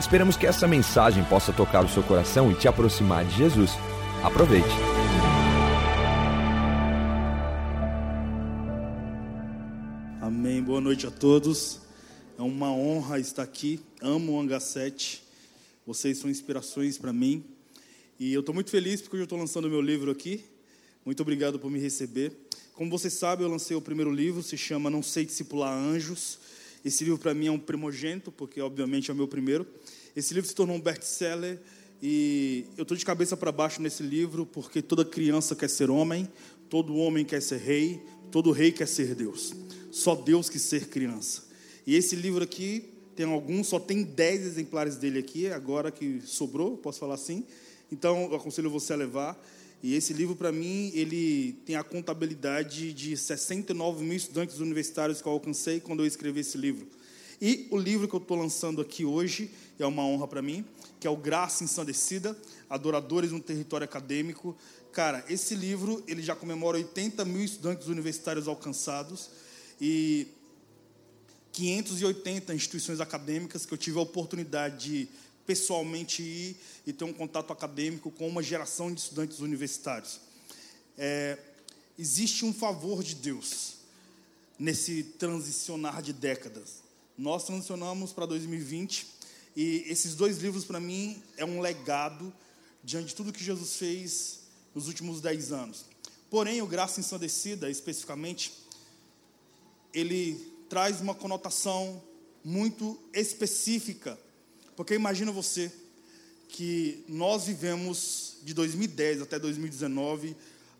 Esperamos que essa mensagem possa tocar o seu coração e te aproximar de Jesus. Aproveite. Amém. Boa noite a todos. É uma honra estar aqui. Amo o Hangar 7. Vocês são inspirações para mim. E eu estou muito feliz porque eu estou lançando meu livro aqui. Muito obrigado por me receber. Como vocês sabem, eu lancei o primeiro livro, se chama Não Sei Discipular Anjos. Esse livro para mim é um primogênito, porque obviamente é o meu primeiro. Esse livro se tornou um best-seller e eu estou de cabeça para baixo nesse livro, porque toda criança quer ser homem, todo homem quer ser rei, todo rei quer ser Deus. Só Deus quer ser criança. E esse livro aqui tem alguns, só tem 10 exemplares dele aqui, agora que sobrou, posso falar assim. Então, eu aconselho você a levar. E esse livro, para mim, ele tem a contabilidade de 69 mil estudantes universitários que eu alcancei quando eu escrevi esse livro. E o livro que eu estou lançando aqui hoje, é uma honra para mim, que é o Graça Ensandecida, Adoradores no Território Acadêmico. Cara, esse livro, ele já comemora 80 mil estudantes universitários alcançados e 580 instituições acadêmicas que eu tive a oportunidade de pessoalmente ir e ter um contato acadêmico com uma geração de estudantes universitários. É, existe um favor de Deus nesse transicionar de décadas. Nós transicionamos para 2020 e esses dois livros para mim é um legado diante de tudo que Jesus fez nos últimos dez anos. Porém, o Graça Ensandecida, especificamente, ele traz uma conotação muito específica porque imagina você que nós vivemos de 2010 até 2019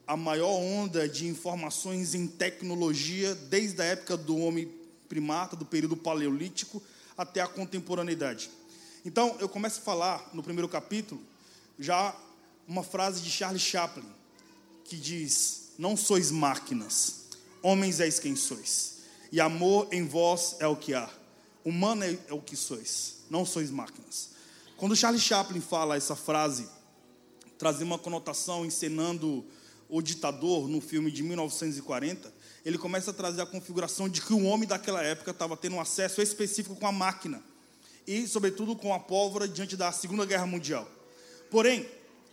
a maior onda de informações em tecnologia desde a época do homem primata, do período paleolítico até a contemporaneidade. Então, eu começo a falar no primeiro capítulo já uma frase de Charles Chaplin que diz: Não sois máquinas, homens és quem sois, e amor em vós é o que há, humano é o que sois não sois máquinas. Quando Charles Chaplin fala essa frase, trazer uma conotação encenando o ditador no filme de 1940, ele começa a trazer a configuração de que o homem daquela época estava tendo um acesso específico com a máquina e, sobretudo, com a pólvora diante da Segunda Guerra Mundial. Porém,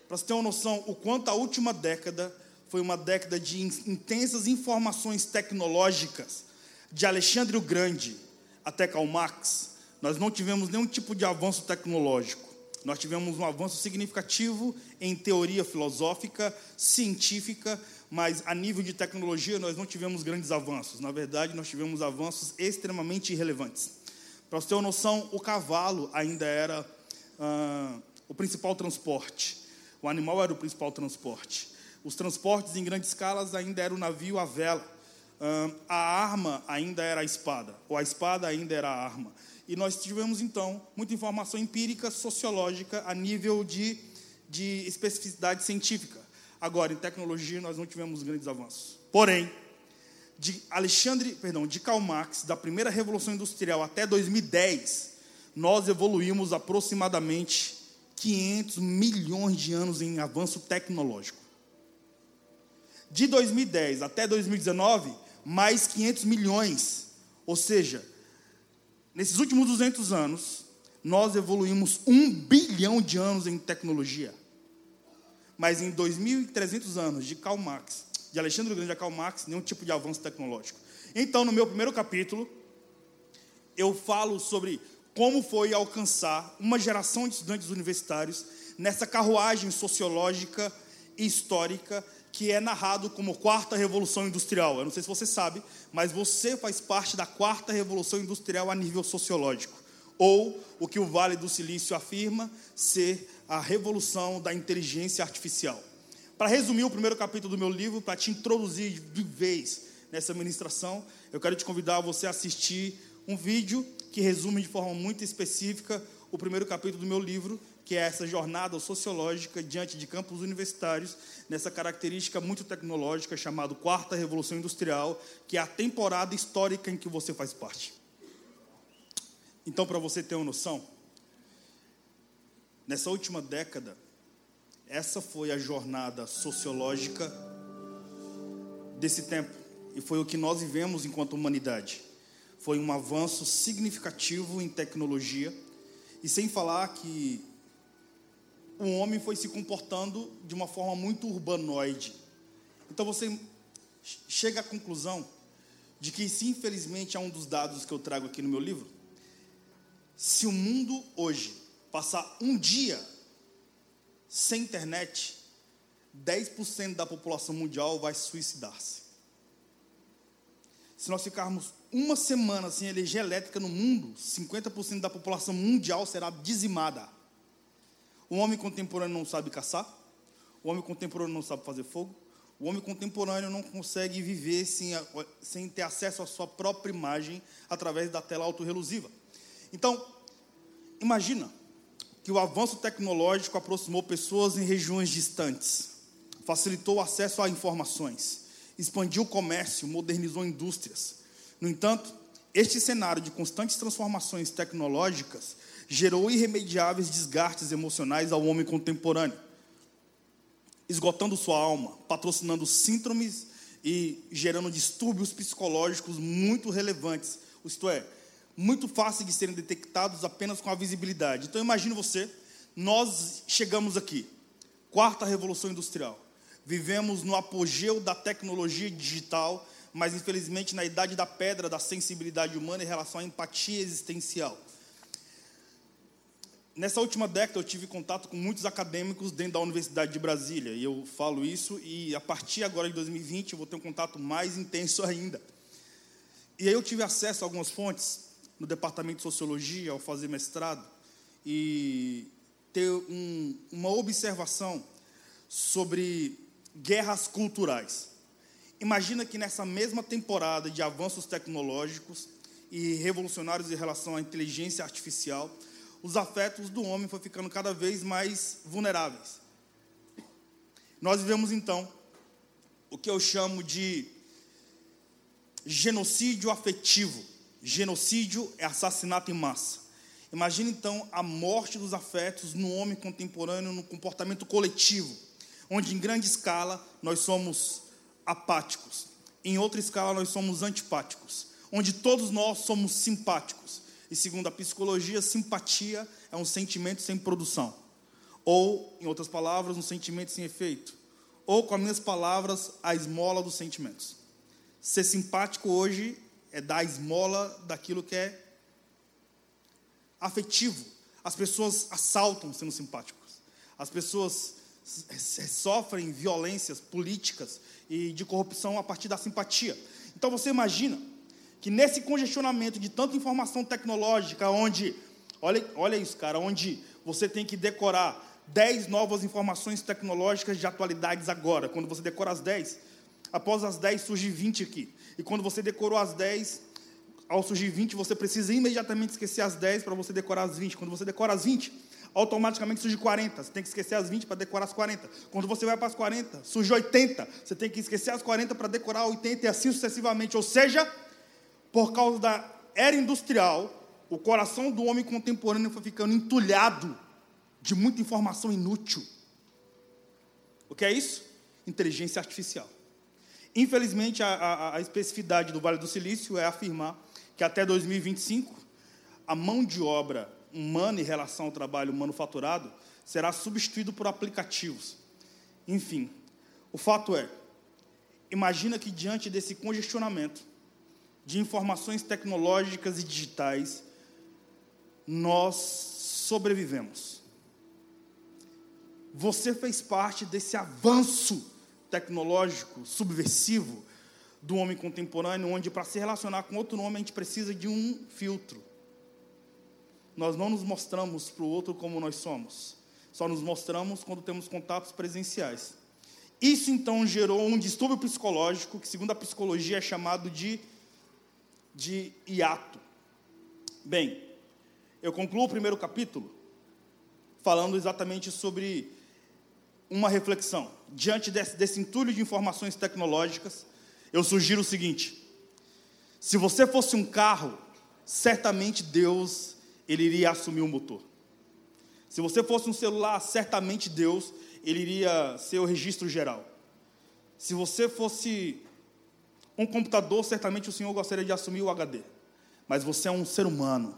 para você ter uma noção, o quanto a última década foi uma década de intensas informações tecnológicas, de Alexandre o Grande até Karl Marx, nós não tivemos nenhum tipo de avanço tecnológico. Nós tivemos um avanço significativo em teoria filosófica, científica, mas a nível de tecnologia nós não tivemos grandes avanços. Na verdade, nós tivemos avanços extremamente irrelevantes. Para você ter uma noção, o cavalo ainda era ah, o principal transporte. O animal era o principal transporte. Os transportes em grandes escalas ainda era o navio, a vela. Ah, a arma ainda era a espada, ou a espada ainda era a arma. E nós tivemos, então, muita informação empírica, sociológica, a nível de, de especificidade científica. Agora, em tecnologia, nós não tivemos grandes avanços. Porém, de Alexandre, perdão, de Karl Marx, da primeira revolução industrial até 2010, nós evoluímos aproximadamente 500 milhões de anos em avanço tecnológico. De 2010 até 2019, mais 500 milhões. Ou seja, nesses últimos 200 anos, nós evoluímos um bilhão de anos em tecnologia. Mas em 2.300 anos de Karl Marx, de Alexandre Grande a Karl Marx, nenhum tipo de avanço tecnológico. Então, no meu primeiro capítulo, eu falo sobre como foi alcançar uma geração de estudantes universitários nessa carruagem sociológica e histórica que é narrado como quarta revolução industrial. Eu não sei se você sabe, mas você faz parte da quarta revolução industrial a nível sociológico, ou o que o Vale do Silício afirma ser a revolução da inteligência artificial. Para resumir o primeiro capítulo do meu livro, para te introduzir de vez nessa ministração, eu quero te convidar a você assistir um vídeo que resume de forma muito específica o primeiro capítulo do meu livro, que é essa jornada sociológica diante de campos universitários, nessa característica muito tecnológica chamada Quarta Revolução Industrial, que é a temporada histórica em que você faz parte. Então, para você ter uma noção, nessa última década, essa foi a jornada sociológica desse tempo, e foi o que nós vivemos enquanto humanidade. Foi um avanço significativo em tecnologia, e sem falar que o homem foi se comportando de uma forma muito urbanoide. Então você chega à conclusão de que, se infelizmente é um dos dados que eu trago aqui no meu livro, se o mundo hoje passar um dia sem internet, 10% da população mundial vai suicidar-se. Se nós ficarmos uma semana sem energia elétrica no mundo, 50% da população mundial será dizimada. O homem contemporâneo não sabe caçar, o homem contemporâneo não sabe fazer fogo, o homem contemporâneo não consegue viver sem, sem ter acesso à sua própria imagem através da tela autorrelusiva. Então, imagina que o avanço tecnológico aproximou pessoas em regiões distantes, facilitou o acesso a informações, expandiu o comércio, modernizou indústrias. No entanto, este cenário de constantes transformações tecnológicas gerou irremediáveis desgastes emocionais ao homem contemporâneo, esgotando sua alma, patrocinando síndromes e gerando distúrbios psicológicos muito relevantes, isto é, muito fáceis de serem detectados apenas com a visibilidade. Então imagine você, nós chegamos aqui, quarta revolução industrial. Vivemos no apogeu da tecnologia digital, mas infelizmente na idade da pedra da sensibilidade humana em relação à empatia existencial. Nessa última década eu tive contato com muitos acadêmicos dentro da Universidade de Brasília, e eu falo isso, e a partir agora de 2020 eu vou ter um contato mais intenso ainda. E aí eu tive acesso a algumas fontes no departamento de Sociologia ao fazer mestrado, e ter um, uma observação sobre guerras culturais. Imagina que nessa mesma temporada de avanços tecnológicos e revolucionários em relação à inteligência artificial, os afetos do homem foram ficando cada vez mais vulneráveis. Nós vivemos então o que eu chamo de genocídio afetivo. Genocídio é assassinato em massa. Imagine então a morte dos afetos no homem contemporâneo, no comportamento coletivo, onde em grande escala nós somos apáticos, em outra escala nós somos antipáticos, onde todos nós somos simpáticos e segundo a psicologia, simpatia é um sentimento sem produção. Ou, em outras palavras, um sentimento sem efeito. Ou, com as minhas palavras, a esmola dos sentimentos. Ser simpático hoje é dar esmola daquilo que é afetivo. As pessoas assaltam sendo simpáticos. As pessoas sofrem violências políticas e de corrupção a partir da simpatia. Então você imagina que nesse congestionamento de tanta informação tecnológica, onde, olha, olha isso, cara, onde você tem que decorar 10 novas informações tecnológicas de atualidades agora. Quando você decora as 10, após as 10 surge 20 aqui. E quando você decorou as 10, ao surgir 20, você precisa imediatamente esquecer as 10 para você decorar as 20. Quando você decora as 20, automaticamente surge 40. Você tem que esquecer as 20 para decorar as 40. Quando você vai para as 40, surge 80. Você tem que esquecer as 40 para decorar 80 e assim sucessivamente. Ou seja, por causa da era industrial, o coração do homem contemporâneo foi ficando entulhado de muita informação inútil. O que é isso? Inteligência artificial. Infelizmente, a, a, a especificidade do Vale do Silício é afirmar que até 2025, a mão de obra humana em relação ao trabalho manufaturado será substituído por aplicativos. Enfim, o fato é, imagina que diante desse congestionamento, de informações tecnológicas e digitais, nós sobrevivemos. Você fez parte desse avanço tecnológico subversivo do homem contemporâneo, onde para se relacionar com outro homem a gente precisa de um filtro. Nós não nos mostramos para o outro como nós somos, só nos mostramos quando temos contatos presenciais. Isso então gerou um distúrbio psicológico, que segundo a psicologia é chamado de de hiato. Bem, eu concluo o primeiro capítulo falando exatamente sobre uma reflexão. Diante desse, desse entulho de informações tecnológicas, eu sugiro o seguinte: se você fosse um carro, certamente Deus ele iria assumir o motor. Se você fosse um celular, certamente Deus ele iria ser o registro geral. Se você fosse um computador, certamente o Senhor gostaria de assumir o HD. Mas você é um ser humano.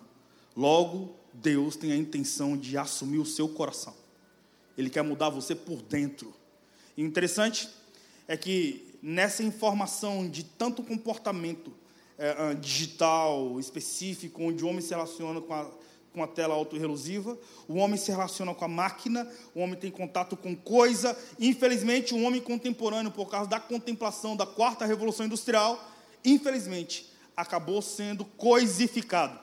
Logo, Deus tem a intenção de assumir o seu coração. Ele quer mudar você por dentro. E interessante é que nessa informação de tanto comportamento é, digital específico, onde o homem se relaciona com a, com a tela autorrelusiva, o homem se relaciona com a máquina, o homem tem contato com coisa. Infelizmente, o homem contemporâneo, por causa da contemplação da quarta revolução industrial, infelizmente, acabou sendo coisificado.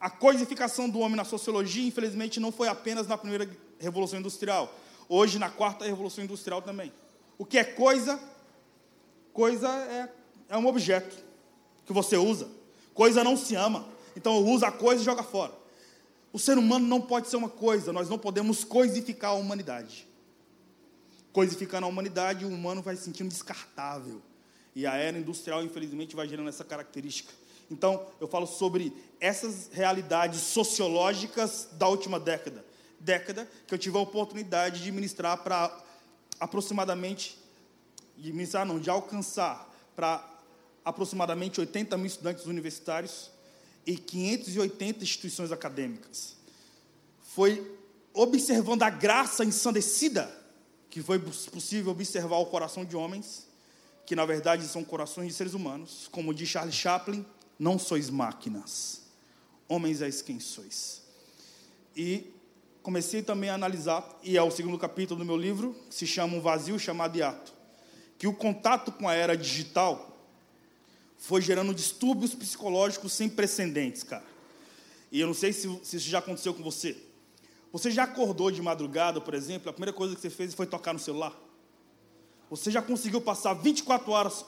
A coisificação do homem na sociologia, infelizmente, não foi apenas na primeira revolução industrial. Hoje, na quarta revolução industrial também. O que é coisa? Coisa é, é um objeto que você usa. Coisa não se ama. Então usa a coisa e joga fora. O ser humano não pode ser uma coisa, nós não podemos coisificar a humanidade. Coisificando a humanidade, o humano vai se sentindo descartável. E a era industrial, infelizmente, vai gerando essa característica. Então, eu falo sobre essas realidades sociológicas da última década. Década que eu tive a oportunidade de ministrar para aproximadamente, de ministrar não, de alcançar para aproximadamente 80 mil estudantes universitários e 580 instituições acadêmicas. Foi observando a graça ensandecida que foi possível observar o coração de homens, que na verdade são corações de seres humanos, como diz Charles Chaplin, não sois máquinas, homens és quem sois. E comecei também a analisar, e é o segundo capítulo do meu livro, que se chama Um Vazio Chamado de Ato, que o contato com a era digital foi gerando distúrbios psicológicos sem precedentes, cara. E eu não sei se, se isso já aconteceu com você. Você já acordou de madrugada, por exemplo, a primeira coisa que você fez foi tocar no celular? Você já conseguiu passar 24 horas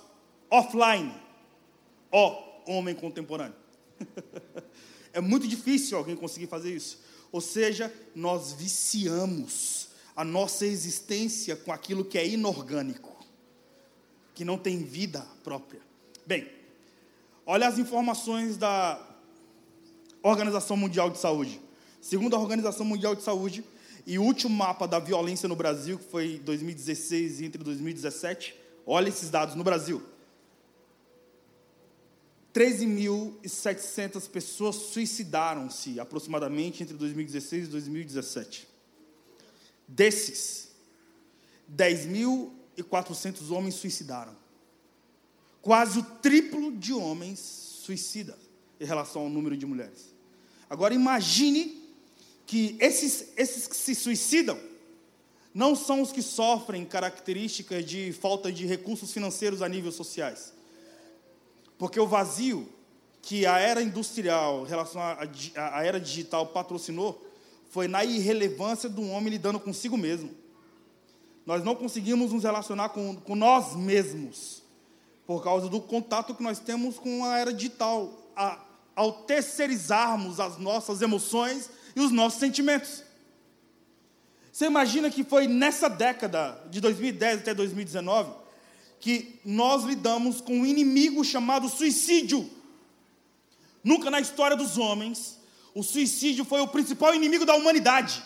offline? Ó, oh, homem contemporâneo. é muito difícil alguém conseguir fazer isso. Ou seja, nós viciamos a nossa existência com aquilo que é inorgânico, que não tem vida própria. Bem, Olha as informações da Organização Mundial de Saúde. Segundo a Organização Mundial de Saúde, e o último mapa da violência no Brasil, que foi 2016 e entre 2017, olha esses dados no Brasil. 13.700 pessoas suicidaram-se aproximadamente entre 2016 e 2017. Desses, 10.400 homens suicidaram quase o triplo de homens suicida em relação ao número de mulheres. Agora imagine que esses, esses que se suicidam não são os que sofrem características de falta de recursos financeiros a níveis sociais. Porque o vazio que a era industrial, relação à era digital, patrocinou, foi na irrelevância do homem lidando consigo mesmo. Nós não conseguimos nos relacionar com, com nós mesmos por causa do contato que nós temos com a era digital, a, ao terceirizarmos as nossas emoções e os nossos sentimentos. Você imagina que foi nessa década, de 2010 até 2019, que nós lidamos com um inimigo chamado suicídio. Nunca na história dos homens, o suicídio foi o principal inimigo da humanidade.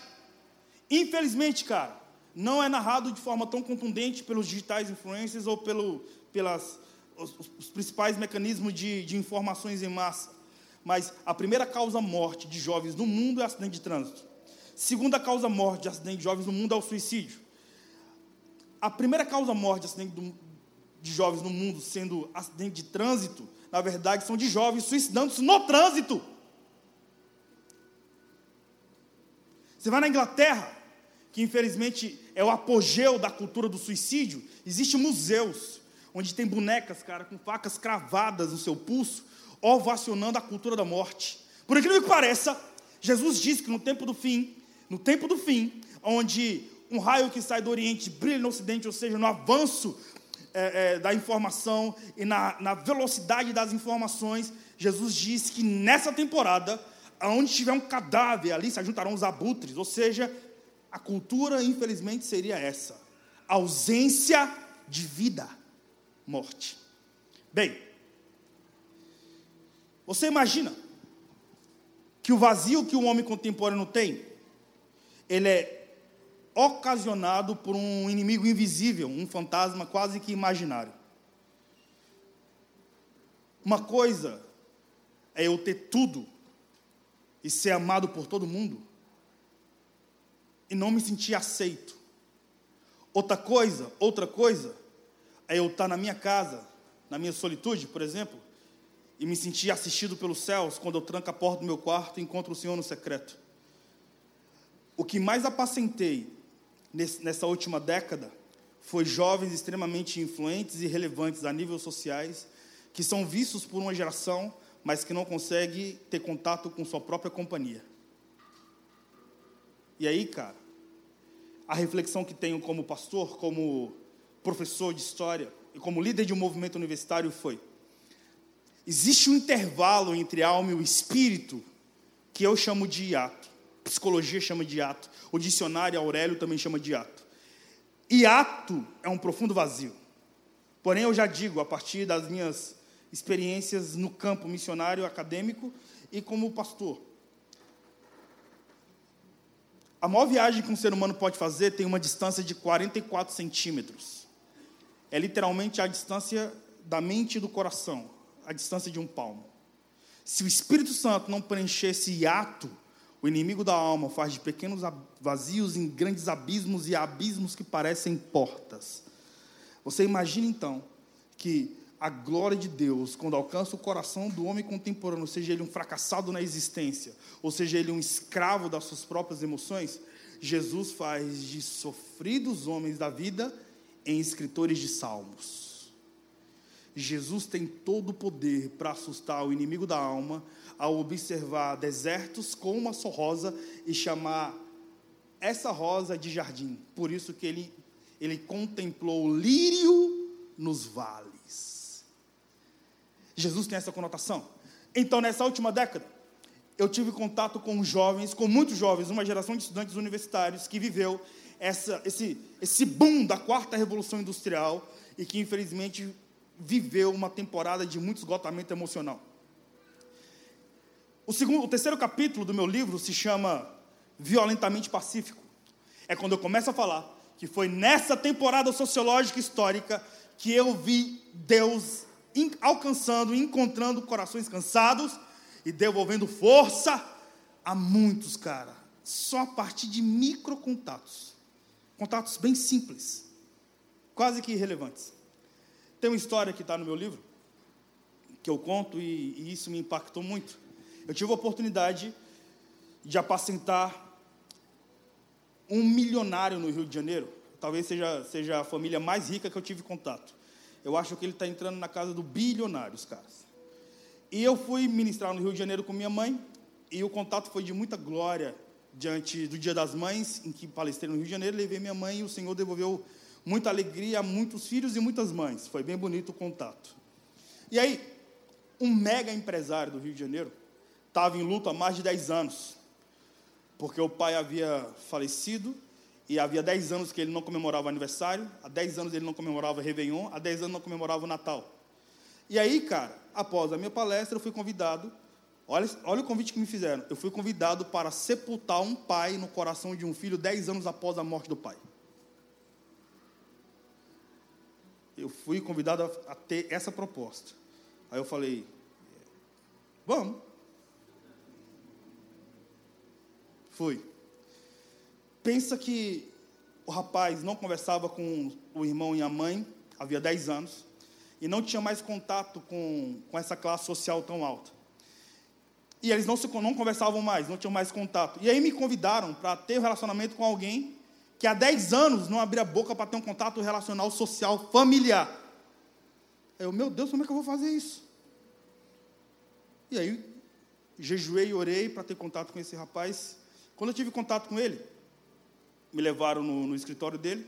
Infelizmente, cara, não é narrado de forma tão contundente pelos digitais influencers ou pelo, pelas os, os principais mecanismos de, de informações em massa. Mas a primeira causa morte de jovens no mundo é acidente de trânsito. Segunda causa morte de acidente de jovens no mundo é o suicídio. A primeira causa morte de acidente do, de jovens no mundo sendo acidente de trânsito, na verdade, são de jovens suicidando-se no trânsito. Você vai na Inglaterra, que infelizmente é o apogeu da cultura do suicídio, existem museus onde tem bonecas, cara, com facas cravadas no seu pulso, ovacionando a cultura da morte. Por incrível que pareça, Jesus disse que no tempo do fim, no tempo do fim, onde um raio que sai do Oriente brilha no Ocidente, ou seja, no avanço é, é, da informação e na, na velocidade das informações, Jesus disse que nessa temporada aonde tiver um cadáver, ali se juntarão os abutres. Ou seja, a cultura, infelizmente, seria essa: ausência de vida, morte. Bem, você imagina que o vazio que o homem contemporâneo tem, ele é ocasionado por um inimigo invisível, um fantasma quase que imaginário. Uma coisa é eu ter tudo e ser amado por todo mundo e não me sentir aceito. Outra coisa, outra coisa é eu estar na minha casa, na minha solitude, por exemplo, e me sentir assistido pelos céus quando eu tranco a porta do meu quarto e encontro o Senhor no secreto. O que mais apacentei nessa última década foi jovens extremamente influentes e relevantes a níveis sociais, que são vistos por uma geração, mas que não consegue ter contato com sua própria companhia. E aí, cara, a reflexão que tenho como pastor, como professor de história e como líder de um movimento universitário foi: existe um intervalo entre a alma e o espírito que eu chamo de hiato psicologia chama de ato, o dicionário Aurélio também chama de ato. E ato é um profundo vazio. Porém, eu já digo, a partir das minhas experiências no campo missionário acadêmico e como pastor, a maior viagem que um ser humano pode fazer tem uma distância de 44 centímetros. É literalmente a distância da mente e do coração, a distância de um palmo. Se o Espírito Santo não preencher esse hiato, o inimigo da alma faz de pequenos vazios em grandes abismos e abismos que parecem portas. Você imagina então que a glória de Deus, quando alcança o coração do homem contemporâneo, seja ele um fracassado na existência, ou seja ele um escravo das suas próprias emoções, Jesus faz de sofridos homens da vida em escritores de salmos. Jesus tem todo o poder para assustar o inimigo da alma, ao observar desertos com uma só rosa e chamar essa rosa de jardim. Por isso que ele, ele contemplou o lírio nos vales. Jesus tem essa conotação. Então, nessa última década, eu tive contato com jovens, com muitos jovens, uma geração de estudantes universitários que viveu essa, esse, esse boom da quarta revolução industrial e que, infelizmente, viveu uma temporada de muito esgotamento emocional. O, segundo, o terceiro capítulo do meu livro se chama Violentamente Pacífico. É quando eu começo a falar que foi nessa temporada sociológica histórica que eu vi Deus alcançando, encontrando corações cansados e devolvendo força a muitos, cara, só a partir de micro contatos. Contatos bem simples, quase que irrelevantes. Tem uma história que está no meu livro, que eu conto e, e isso me impactou muito. Eu tive a oportunidade de apacentar um milionário no Rio de Janeiro. Talvez seja, seja a família mais rica que eu tive contato. Eu acho que ele está entrando na casa do bilionário, os caras. E eu fui ministrar no Rio de Janeiro com minha mãe, e o contato foi de muita glória diante do Dia das Mães, em que palestrei no Rio de Janeiro, levei minha mãe e o Senhor devolveu muita alegria muitos filhos e muitas mães. Foi bem bonito o contato. E aí, um mega empresário do Rio de Janeiro, estava em luto há mais de 10 anos, porque o pai havia falecido e havia 10 anos que ele não comemorava aniversário, há 10 anos ele não comemorava Réveillon, há 10 anos não comemorava o Natal. E aí, cara, após a minha palestra, eu fui convidado, olha, olha o convite que me fizeram, eu fui convidado para sepultar um pai no coração de um filho 10 anos após a morte do pai. Eu fui convidado a, a ter essa proposta. Aí eu falei, vamos. Fui. Pensa que o rapaz não conversava com o irmão e a mãe, havia 10 anos, e não tinha mais contato com, com essa classe social tão alta. E eles não, se, não conversavam mais, não tinham mais contato. E aí me convidaram para ter um relacionamento com alguém que há 10 anos não abria a boca para ter um contato relacional, social, familiar. Eu, meu Deus, como é que eu vou fazer isso? E aí, jejuei e orei para ter contato com esse rapaz. Quando eu tive contato com ele, me levaram no, no escritório dele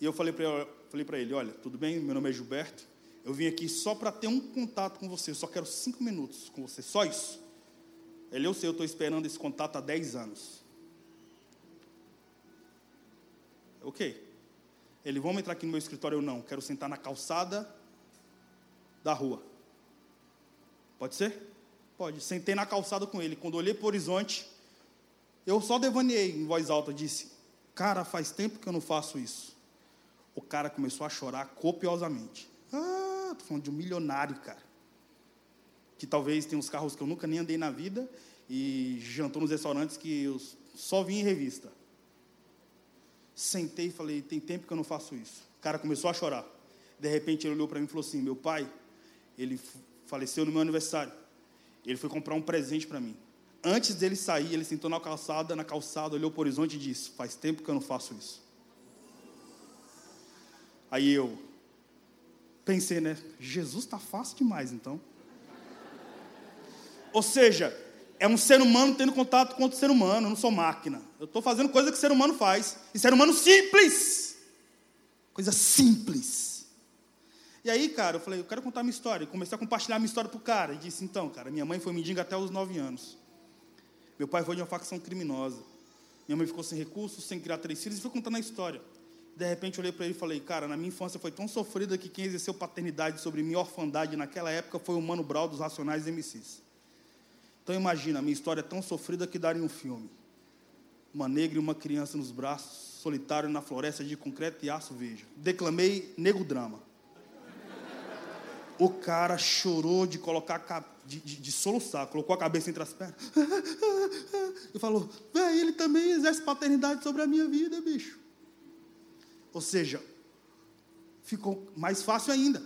e eu falei para ele: Olha, tudo bem? Meu nome é Gilberto. Eu vim aqui só para ter um contato com você. Eu só quero cinco minutos com você, só isso. Ele, eu sei, eu estou esperando esse contato há 10 anos. Ok. Ele, vamos entrar aqui no meu escritório? Eu não, quero sentar na calçada da rua. Pode ser? Pode. Sentei na calçada com ele. Quando olhei para o horizonte, eu só devaneei em voz alta, disse: Cara, faz tempo que eu não faço isso. O cara começou a chorar copiosamente. Ah, estou falando de um milionário, cara. Que talvez tenha uns carros que eu nunca nem andei na vida e jantou nos restaurantes que eu só vi em revista. Sentei e falei: Tem tempo que eu não faço isso. O cara começou a chorar. De repente ele olhou para mim e falou assim: Meu pai, ele faleceu no meu aniversário. Ele foi comprar um presente para mim. Antes dele sair, ele sentou na calçada, na calçada, olhou para o horizonte e disse: Faz tempo que eu não faço isso. Aí eu pensei, né? Jesus está fácil demais, então. Ou seja, é um ser humano tendo contato com outro ser humano, eu não sou máquina. Eu estou fazendo coisa que ser humano faz. E ser humano simples. Coisa simples. E aí, cara, eu falei, eu quero contar minha história. E comecei a compartilhar minha história para o cara. E disse, então, cara, minha mãe foi mendiga até os nove anos. Meu pai foi de uma facção criminosa. Minha mãe ficou sem recursos, sem criar três filhos, e fui contando a história. De repente, eu olhei para ele e falei, cara, na minha infância foi tão sofrida que quem exerceu paternidade sobre minha orfandade naquela época foi o Mano Brau dos Racionais MCs. Então, imagina, minha história é tão sofrida que daria um filme. Uma negra e uma criança nos braços, solitário na floresta de concreto e aço, veja. Declamei nego drama. O cara chorou de colocar, de, de, de, soluçar, colocou a cabeça entre as pernas. E falou: Véi, ele também exerce paternidade sobre a minha vida, bicho. Ou seja, ficou mais fácil ainda.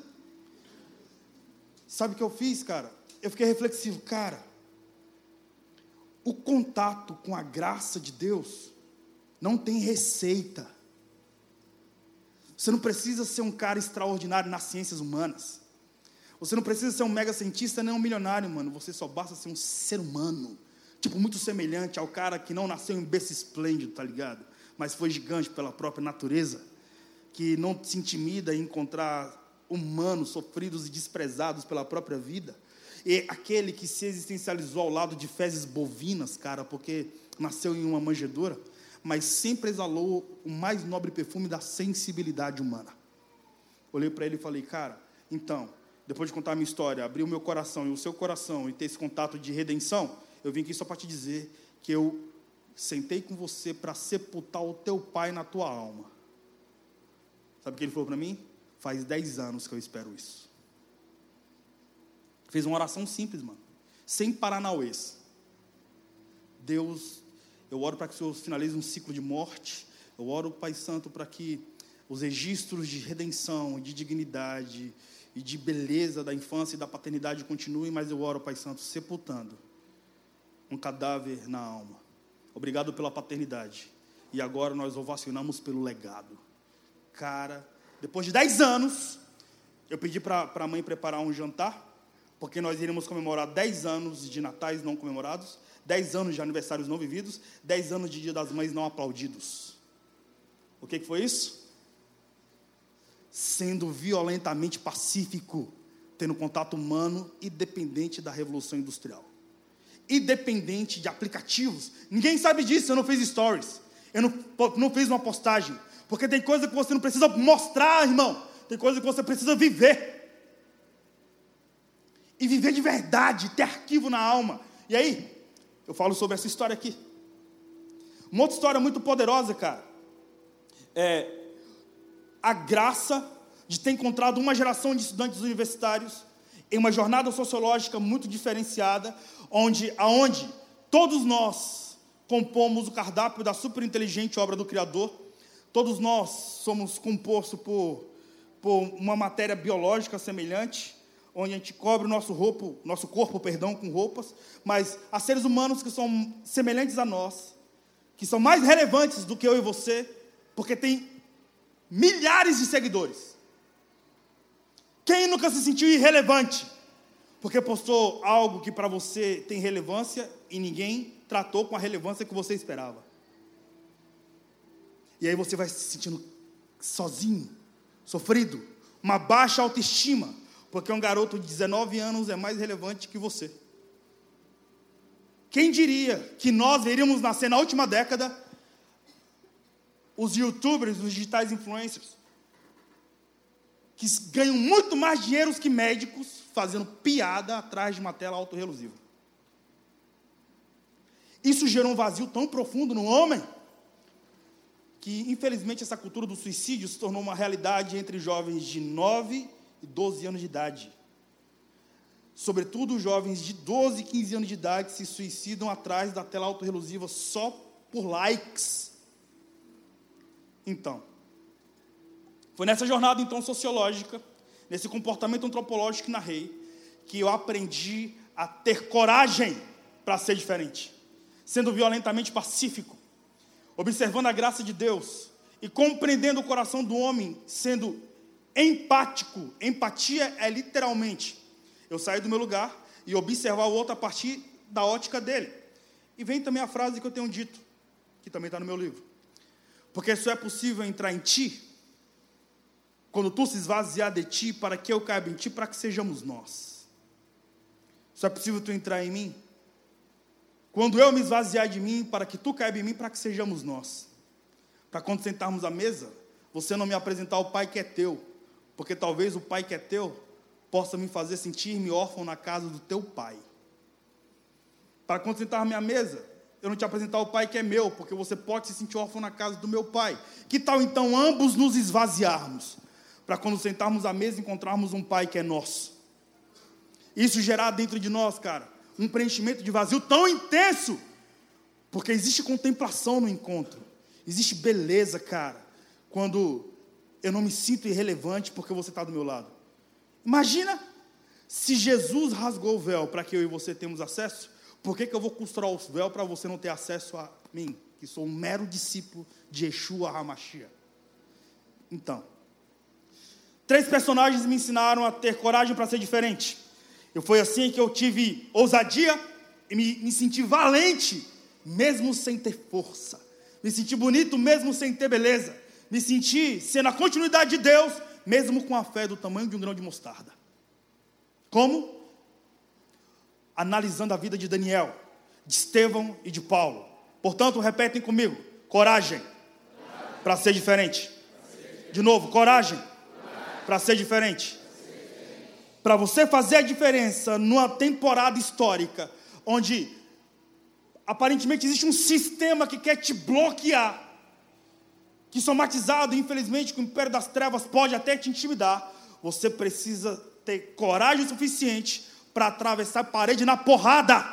Sabe o que eu fiz, cara? Eu fiquei reflexivo, cara. O contato com a graça de Deus não tem receita. Você não precisa ser um cara extraordinário nas ciências humanas. Você não precisa ser um mega cientista nem um milionário, mano. Você só basta ser um ser humano. Tipo, muito semelhante ao cara que não nasceu em berço esplêndido, tá ligado? Mas foi gigante pela própria natureza. Que não se intimida em encontrar humanos sofridos e desprezados pela própria vida. E aquele que se existencializou ao lado de fezes bovinas, cara, porque nasceu em uma manjedoura, mas sempre exalou o mais nobre perfume da sensibilidade humana. Olhei para ele e falei, cara, então, depois de contar a minha história, abrir o meu coração e o seu coração e ter esse contato de redenção, eu vim aqui só para te dizer que eu sentei com você para sepultar o teu pai na tua alma. Sabe o que ele falou para mim? Faz dez anos que eu espero isso. Fez uma oração simples, mano. Sem paranauês. Deus, eu oro para que o Senhor finalize um ciclo de morte. Eu oro, Pai Santo, para que os registros de redenção, de dignidade, e de beleza da infância e da paternidade continue, mas eu oro, Pai Santo, sepultando um cadáver na alma. Obrigado pela paternidade. E agora nós ovacionamos pelo legado. Cara, depois de 10 anos, eu pedi para a mãe preparar um jantar, porque nós iríamos comemorar 10 anos de natais não comemorados, 10 anos de aniversários não vividos, 10 anos de Dia das Mães não aplaudidos. O que, que foi isso? sendo violentamente pacífico, tendo contato humano, independente da revolução industrial, independente de aplicativos. Ninguém sabe disso. Eu não fiz stories, eu não, não fiz uma postagem, porque tem coisa que você não precisa mostrar, irmão. Tem coisa que você precisa viver. E viver de verdade, ter arquivo na alma. E aí, eu falo sobre essa história aqui. Uma outra história muito poderosa, cara. É, a graça de ter encontrado uma geração de estudantes universitários em uma jornada sociológica muito diferenciada, onde, aonde todos nós compomos o cardápio da superinteligente obra do Criador, todos nós somos compostos por, por uma matéria biológica semelhante, onde a gente cobre o nosso, roupo, nosso corpo perdão, com roupas, mas há seres humanos que são semelhantes a nós, que são mais relevantes do que eu e você, porque tem milhares de seguidores. Quem nunca se sentiu irrelevante? Porque postou algo que para você tem relevância e ninguém tratou com a relevância que você esperava. E aí você vai se sentindo sozinho, sofrido, uma baixa autoestima, porque um garoto de 19 anos é mais relevante que você. Quem diria que nós veríamos nascer na última década os youtubers, os digitais influencers, que ganham muito mais dinheiro que médicos fazendo piada atrás de uma tela autorrelusiva. Isso gerou um vazio tão profundo no homem que, infelizmente, essa cultura do suicídio se tornou uma realidade entre jovens de 9 e 12 anos de idade. Sobretudo jovens de 12 e 15 anos de idade se suicidam atrás da tela autorrelusiva só por likes. Então, foi nessa jornada então sociológica, nesse comportamento antropológico que narrei, que eu aprendi a ter coragem para ser diferente, sendo violentamente pacífico, observando a graça de Deus e compreendendo o coração do homem, sendo empático. Empatia é literalmente eu sair do meu lugar e observar o outro a partir da ótica dele. E vem também a frase que eu tenho dito, que também está no meu livro. Porque só é possível entrar em ti quando tu se esvaziar de ti, para que eu caiba em ti, para que sejamos nós. Só é possível tu entrar em mim quando eu me esvaziar de mim, para que tu caiba em mim, para que sejamos nós. Para quando sentarmos à mesa, você não me apresentar o pai que é teu, porque talvez o pai que é teu possa me fazer sentir-me órfão na casa do teu pai. Para quando sentar à minha mesa, eu não te apresentar o pai que é meu, porque você pode se sentir órfão na casa do meu pai. Que tal então ambos nos esvaziarmos, para quando sentarmos à mesa encontrarmos um pai que é nosso? Isso gerar dentro de nós, cara, um preenchimento de vazio tão intenso, porque existe contemplação no encontro, existe beleza, cara, quando eu não me sinto irrelevante porque você está do meu lado. Imagina se Jesus rasgou o véu para que eu e você temos acesso, por que, que eu vou costurar o véu para você não ter acesso a mim, que sou um mero discípulo de Yeshua HaMashiach? Então, três personagens me ensinaram a ter coragem para ser diferente. E foi assim que eu tive ousadia e me, me senti valente, mesmo sem ter força. Me senti bonito, mesmo sem ter beleza. Me senti sendo a continuidade de Deus, mesmo com a fé do tamanho de um grão de mostarda. Como? Analisando a vida de Daniel, de Estevão e de Paulo. Portanto, repetem comigo: coragem, coragem. para ser diferente. De novo, coragem, coragem. para ser diferente. Para você fazer a diferença numa temporada histórica, onde aparentemente existe um sistema que quer te bloquear que somatizado, infelizmente, com o império das trevas pode até te intimidar, você precisa ter coragem suficiente para atravessar a parede na porrada,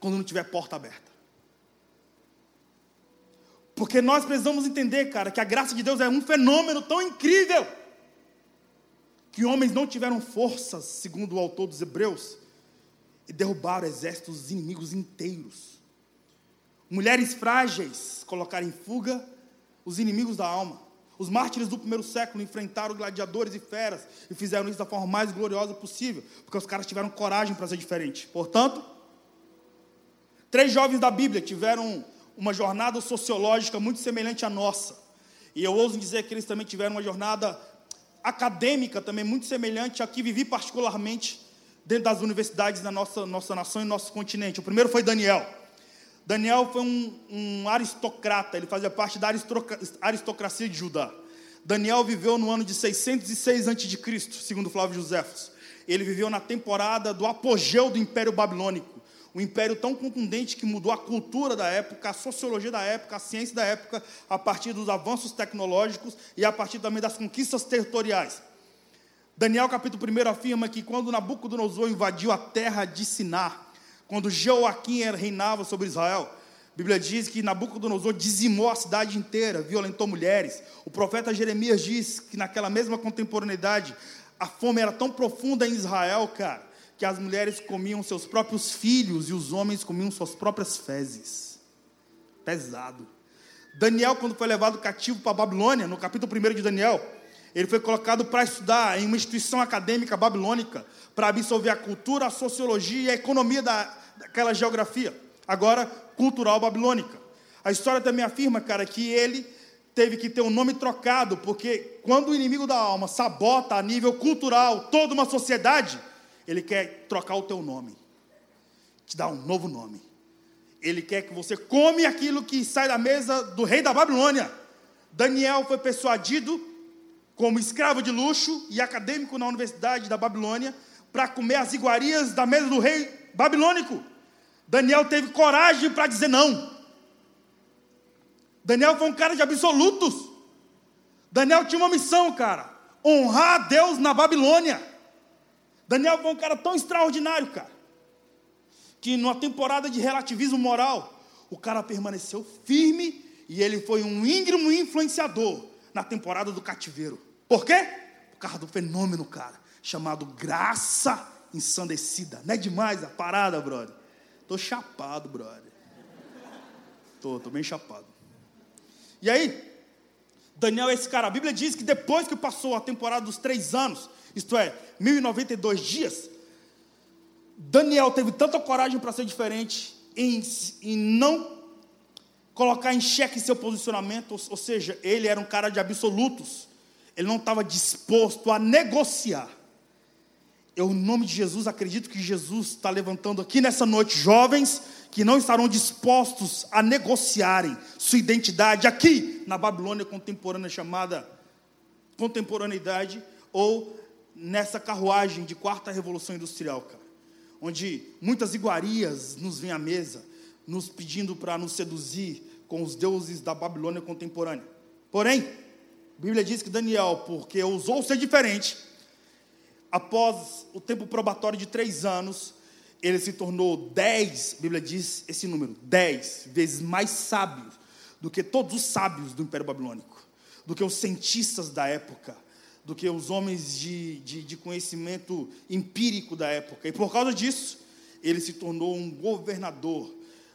quando não tiver porta aberta. Porque nós precisamos entender, cara, que a graça de Deus é um fenômeno tão incrível que homens não tiveram forças, segundo o autor dos Hebreus, e derrubaram exércitos inimigos inteiros. Mulheres frágeis colocaram em fuga os inimigos da alma. Os mártires do primeiro século enfrentaram gladiadores e feras e fizeram isso da forma mais gloriosa possível, porque os caras tiveram coragem para ser diferente. Portanto, três jovens da Bíblia tiveram uma jornada sociológica muito semelhante à nossa. E eu ouso dizer que eles também tiveram uma jornada acadêmica também muito semelhante à que vivi particularmente dentro das universidades da nossa, nossa nação e nosso continente. O primeiro foi Daniel. Daniel foi um, um aristocrata, ele fazia parte da aristocracia de Judá. Daniel viveu no ano de 606 a.C., segundo Flávio Josefos. Ele viveu na temporada do apogeu do Império Babilônico, um império tão contundente que mudou a cultura da época, a sociologia da época, a ciência da época, a partir dos avanços tecnológicos e a partir também das conquistas territoriais. Daniel capítulo 1 afirma que quando Nabucodonosor invadiu a terra de Sinar, quando Joaquim reinava sobre Israel, a Bíblia diz que Nabucodonosor dizimou a cidade inteira, violentou mulheres. O profeta Jeremias diz que naquela mesma contemporaneidade, a fome era tão profunda em Israel, cara, que as mulheres comiam seus próprios filhos e os homens comiam suas próprias fezes. Pesado. Daniel, quando foi levado cativo para a Babilônia, no capítulo 1 de Daniel, ele foi colocado para estudar em uma instituição acadêmica babilônica, para absorver a cultura, a sociologia e a economia da, daquela geografia, agora cultural babilônica. A história também afirma, cara, que ele teve que ter um nome trocado, porque quando o inimigo da alma sabota a nível cultural toda uma sociedade, ele quer trocar o teu nome, te dar um novo nome. Ele quer que você come aquilo que sai da mesa do rei da Babilônia. Daniel foi persuadido, como escravo de luxo e acadêmico na Universidade da Babilônia, para comer as iguarias da mesa do rei babilônico. Daniel teve coragem para dizer não. Daniel foi um cara de absolutos. Daniel tinha uma missão, cara: honrar a Deus na Babilônia. Daniel foi um cara tão extraordinário, cara, que numa temporada de relativismo moral, o cara permaneceu firme e ele foi um íngrimo influenciador na temporada do cativeiro. Por quê? Por causa do fenômeno, cara, chamado graça ensandecida. Não é demais a parada, brother? Tô chapado, brother. Tô, tô bem chapado. E aí, Daniel é esse cara. A Bíblia diz que depois que passou a temporada dos três anos, isto é, 1092 dias, Daniel teve tanta coragem para ser diferente em, em não colocar em xeque seu posicionamento, ou, ou seja, ele era um cara de absolutos, ele não estava disposto a negociar. Eu, em nome de Jesus, acredito que Jesus está levantando aqui nessa noite jovens que não estarão dispostos a negociarem sua identidade aqui na Babilônia contemporânea chamada contemporaneidade ou nessa carruagem de quarta revolução industrial, cara, onde muitas iguarias nos vêm à mesa, nos pedindo para nos seduzir com os deuses da Babilônia contemporânea. Porém, a Bíblia diz que Daniel, porque ousou ser diferente, após o tempo probatório de três anos, ele se tornou dez, a Bíblia diz esse número, dez vezes mais sábio do que todos os sábios do Império Babilônico, do que os cientistas da época, do que os homens de, de, de conhecimento empírico da época. E por causa disso, ele se tornou um governador,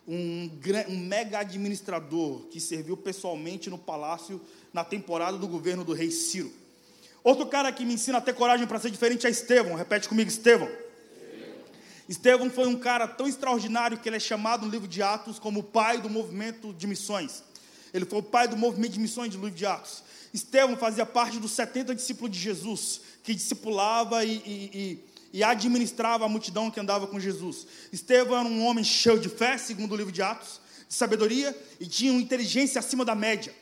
um, um mega administrador que serviu pessoalmente no palácio na temporada do governo do rei Ciro. Outro cara que me ensina a ter coragem para ser diferente é Estevão. Repete comigo, Estevão. Estevão foi um cara tão extraordinário que ele é chamado no livro de Atos como o pai do movimento de missões. Ele foi o pai do movimento de missões do livro de Atos. Estevão fazia parte dos 70 discípulos de Jesus, que discipulava e, e, e, e administrava a multidão que andava com Jesus. Estevão era um homem cheio de fé, segundo o livro de Atos, de sabedoria e tinha uma inteligência acima da média.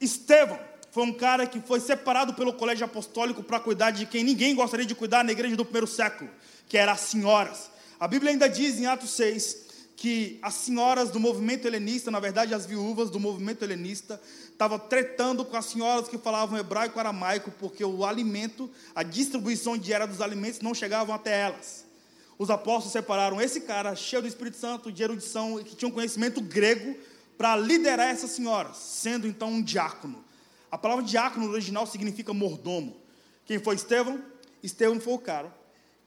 Estevão foi um cara que foi separado pelo colégio apostólico para cuidar de quem ninguém gostaria de cuidar na igreja do primeiro século, que eram as senhoras. A Bíblia ainda diz em Atos 6 que as senhoras do movimento helenista, na verdade as viúvas do movimento helenista, estavam tretando com as senhoras que falavam hebraico e aramaico, porque o alimento, a distribuição diária dos alimentos não chegavam até elas. Os apóstolos separaram esse cara, cheio do Espírito Santo, de erudição, que tinha um conhecimento grego, para liderar essas senhoras, sendo então um diácono. A palavra diácono no original significa mordomo. Quem foi Estevão? Estevão foi o cara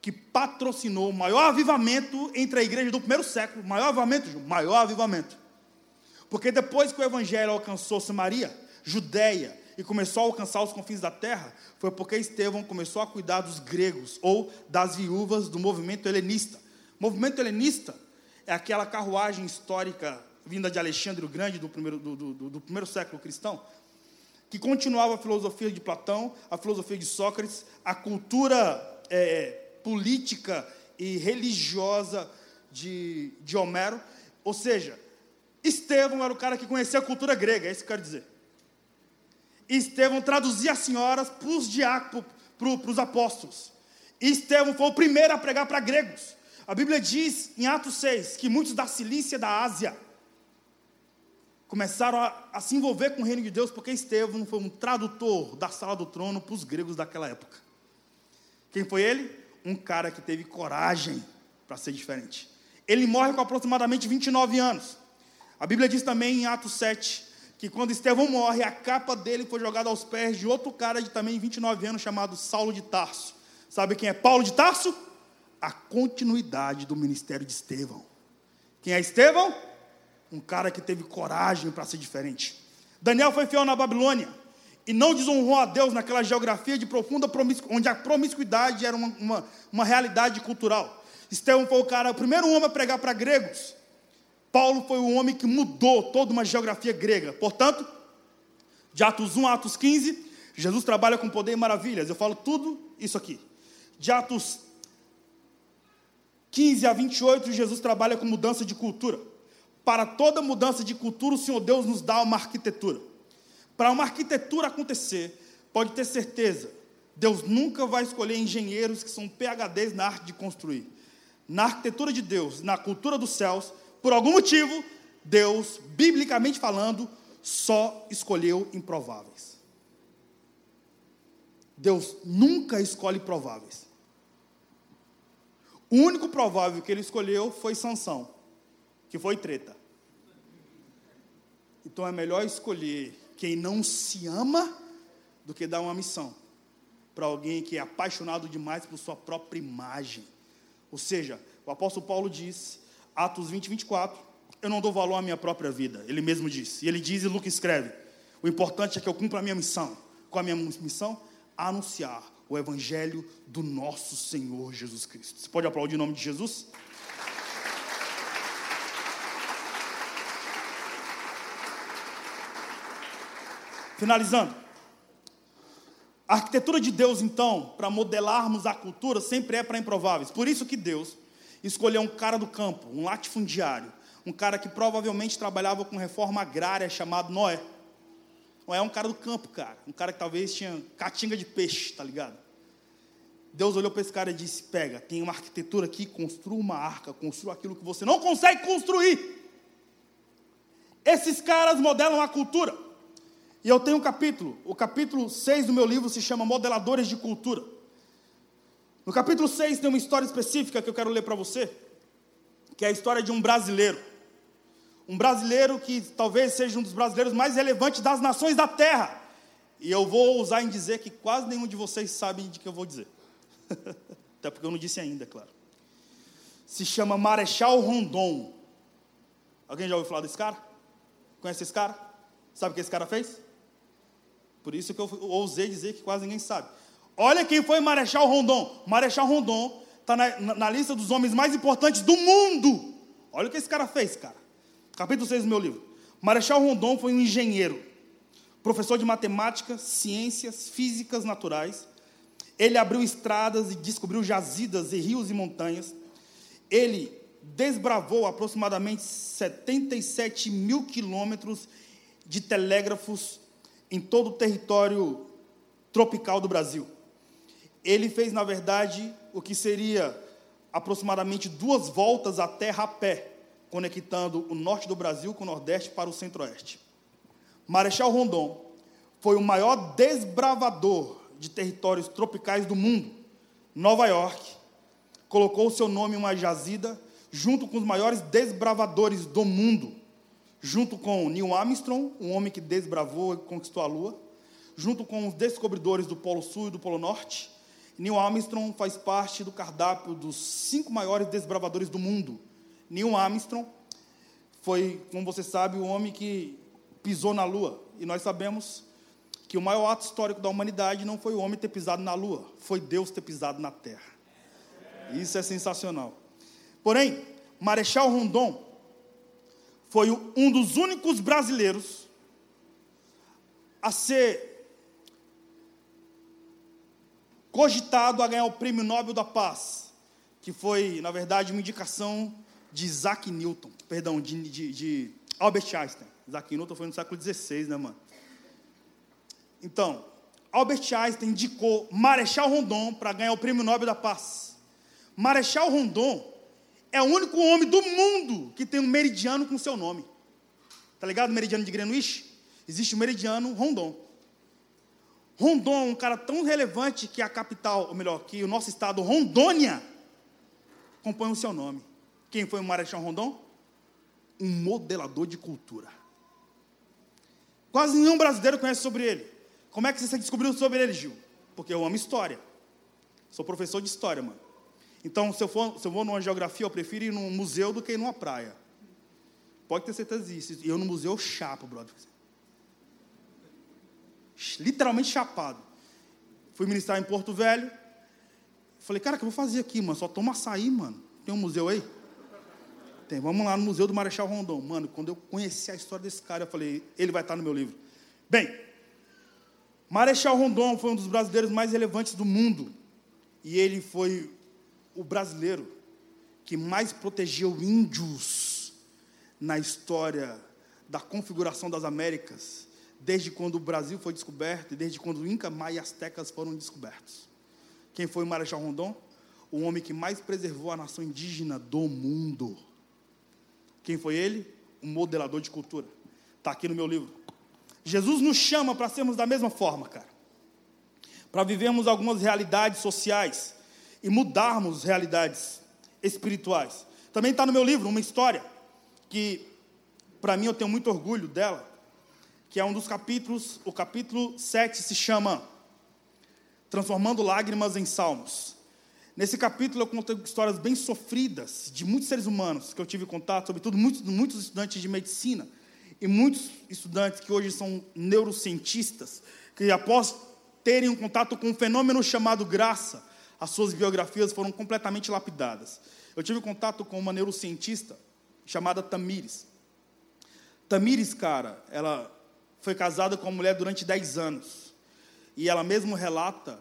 que patrocinou o maior avivamento entre a igreja do primeiro século. Maior avivamento, maior avivamento. Porque depois que o evangelho alcançou Samaria, Judéia, e começou a alcançar os confins da terra, foi porque Estevão começou a cuidar dos gregos ou das viúvas do movimento helenista. O movimento helenista é aquela carruagem histórica vinda de Alexandre o Grande, do primeiro, do, do, do primeiro século cristão, que continuava a filosofia de Platão, a filosofia de Sócrates, a cultura é, política e religiosa de, de Homero. Ou seja, Estevão era o cara que conhecia a cultura grega, é isso que eu quero dizer. Estevão traduzia as senhoras para os apóstolos. Estevão foi o primeiro a pregar para gregos. A Bíblia diz em Atos 6 que muitos da Cilícia da Ásia começaram a, a, se envolver com o reino de Deus porque Estevão foi um tradutor da sala do trono para os gregos daquela época. Quem foi ele? Um cara que teve coragem para ser diferente. Ele morre com aproximadamente 29 anos. A Bíblia diz também em Atos 7 que quando Estevão morre, a capa dele foi jogada aos pés de outro cara de também 29 anos chamado Saulo de Tarso. Sabe quem é Paulo de Tarso? A continuidade do ministério de Estevão. Quem é Estevão? Um cara que teve coragem para ser diferente. Daniel foi fiel na Babilônia e não desonrou a Deus naquela geografia de profunda promiscuidade, onde a promiscuidade era uma, uma, uma, realidade cultural. Estevão foi o cara, o primeiro homem a pregar para gregos. Paulo foi o homem que mudou toda uma geografia grega. Portanto, de Atos 1 a Atos 15, Jesus trabalha com poder e maravilhas. Eu falo tudo isso aqui. De Atos 15 a 28, Jesus trabalha com mudança de cultura. Para toda mudança de cultura, o Senhor Deus nos dá uma arquitetura. Para uma arquitetura acontecer, pode ter certeza, Deus nunca vai escolher engenheiros que são PHDs na arte de construir. Na arquitetura de Deus, na cultura dos céus, por algum motivo, Deus, biblicamente falando, só escolheu improváveis. Deus nunca escolhe prováveis. O único provável que ele escolheu foi Sansão, que foi treta. Então é melhor escolher quem não se ama do que dar uma missão para alguém que é apaixonado demais por sua própria imagem. Ou seja, o apóstolo Paulo diz, Atos 20, 24, eu não dou valor à minha própria vida. Ele mesmo disse. E ele diz, e Lucas escreve, o importante é que eu cumpra a minha missão. Qual a minha missão? Anunciar o evangelho do nosso Senhor Jesus Cristo. Você pode aplaudir o nome de Jesus? Finalizando. A arquitetura de Deus, então, para modelarmos a cultura, sempre é para improváveis. Por isso que Deus escolheu um cara do campo, um latifundiário, um cara que provavelmente trabalhava com reforma agrária chamado Noé. Noé é um cara do campo, cara. Um cara que talvez tinha catinga de peixe, tá ligado? Deus olhou para esse cara e disse: Pega, tem uma arquitetura aqui, construa uma arca, construa aquilo que você não consegue construir. Esses caras modelam a cultura. E eu tenho um capítulo, o capítulo 6 do meu livro se chama Modeladores de Cultura. No capítulo 6 tem uma história específica que eu quero ler para você, que é a história de um brasileiro. Um brasileiro que talvez seja um dos brasileiros mais relevantes das nações da terra. E eu vou ousar em dizer que quase nenhum de vocês sabe de que eu vou dizer. Até porque eu não disse ainda, é claro. Se chama Marechal Rondon. Alguém já ouviu falar desse cara? Conhece esse cara? Sabe o que esse cara fez? Por isso que eu ousei dizer que quase ninguém sabe. Olha quem foi Marechal Rondon. Marechal Rondon está na, na, na, lista dos homens mais importantes do mundo. Olha o que esse cara fez, cara. Capítulo 6 do meu livro. Marechal Rondon foi um engenheiro, professor de matemática, ciências, físicas naturais. Ele abriu estradas e descobriu jazidas e rios e montanhas. Ele desbravou aproximadamente 77 mil quilômetros de telégrafos em todo o território tropical do Brasil. Ele fez, na verdade, o que seria aproximadamente duas voltas à terra a pé, conectando o norte do Brasil com o nordeste para o centro-oeste. Marechal Rondon foi o maior desbravador de territórios tropicais do mundo. Nova York colocou seu nome em uma jazida junto com os maiores desbravadores do mundo junto com Neil Armstrong, um homem que desbravou e conquistou a Lua, junto com os descobridores do Polo Sul e do Polo Norte. Neil Armstrong faz parte do cardápio dos cinco maiores desbravadores do mundo. Neil Armstrong foi, como você sabe, o homem que pisou na Lua. E nós sabemos que o maior ato histórico da humanidade não foi o homem ter pisado na Lua, foi Deus ter pisado na Terra. Isso é sensacional. Porém, Marechal Rondon foi um dos únicos brasileiros a ser cogitado a ganhar o Prêmio Nobel da Paz, que foi, na verdade, uma indicação de Isaac Newton, perdão, de, de, de Albert Einstein. Isaac Newton foi no século XVI, né, mano? Então, Albert Einstein indicou Marechal Rondon para ganhar o Prêmio Nobel da Paz. Marechal Rondon é o único homem do mundo que tem um meridiano com seu nome. Tá ligado? Meridiano de Greenwich? Existe o meridiano Rondon. Rondon é um cara tão relevante que a capital, ou melhor, que o nosso estado, Rondônia, compõe o seu nome. Quem foi o Marechal Rondon? Um modelador de cultura. Quase nenhum brasileiro conhece sobre ele. Como é que você descobriu sobre ele, Gil? Porque eu amo história. Sou professor de história, mano. Então, se eu, for, se eu vou numa geografia, eu prefiro ir num museu do que ir numa praia. Pode ter certeza disso. E eu no museu chapo, brother. Literalmente chapado. Fui ministrar em Porto Velho. Falei, cara, o que eu vou fazer aqui, mano? Só toma açaí, mano. Tem um museu aí? Tem. Vamos lá no Museu do Marechal Rondon. Mano, quando eu conheci a história desse cara, eu falei, ele vai estar no meu livro. Bem, Marechal Rondon foi um dos brasileiros mais relevantes do mundo. E ele foi o brasileiro que mais protegeu índios na história da configuração das Américas, desde quando o Brasil foi descoberto e desde quando o Inca, Maia e Aztecas foram descobertos. Quem foi o Marechal Rondon? O homem que mais preservou a nação indígena do mundo. Quem foi ele? Um modelador de cultura. Está aqui no meu livro. Jesus nos chama para sermos da mesma forma, cara. Para vivermos algumas realidades sociais e mudarmos realidades espirituais. Também está no meu livro uma história que, para mim, eu tenho muito orgulho dela, que é um dos capítulos, o capítulo 7 se chama Transformando Lágrimas em Salmos. Nesse capítulo eu conto histórias bem sofridas de muitos seres humanos que eu tive contato, sobretudo muitos, muitos estudantes de medicina e muitos estudantes que hoje são neurocientistas, que após terem um contato com um fenômeno chamado graça, as suas biografias foram completamente lapidadas. Eu tive contato com uma neurocientista chamada Tamires. Tamires, cara, ela foi casada com uma mulher durante 10 anos. E ela mesmo relata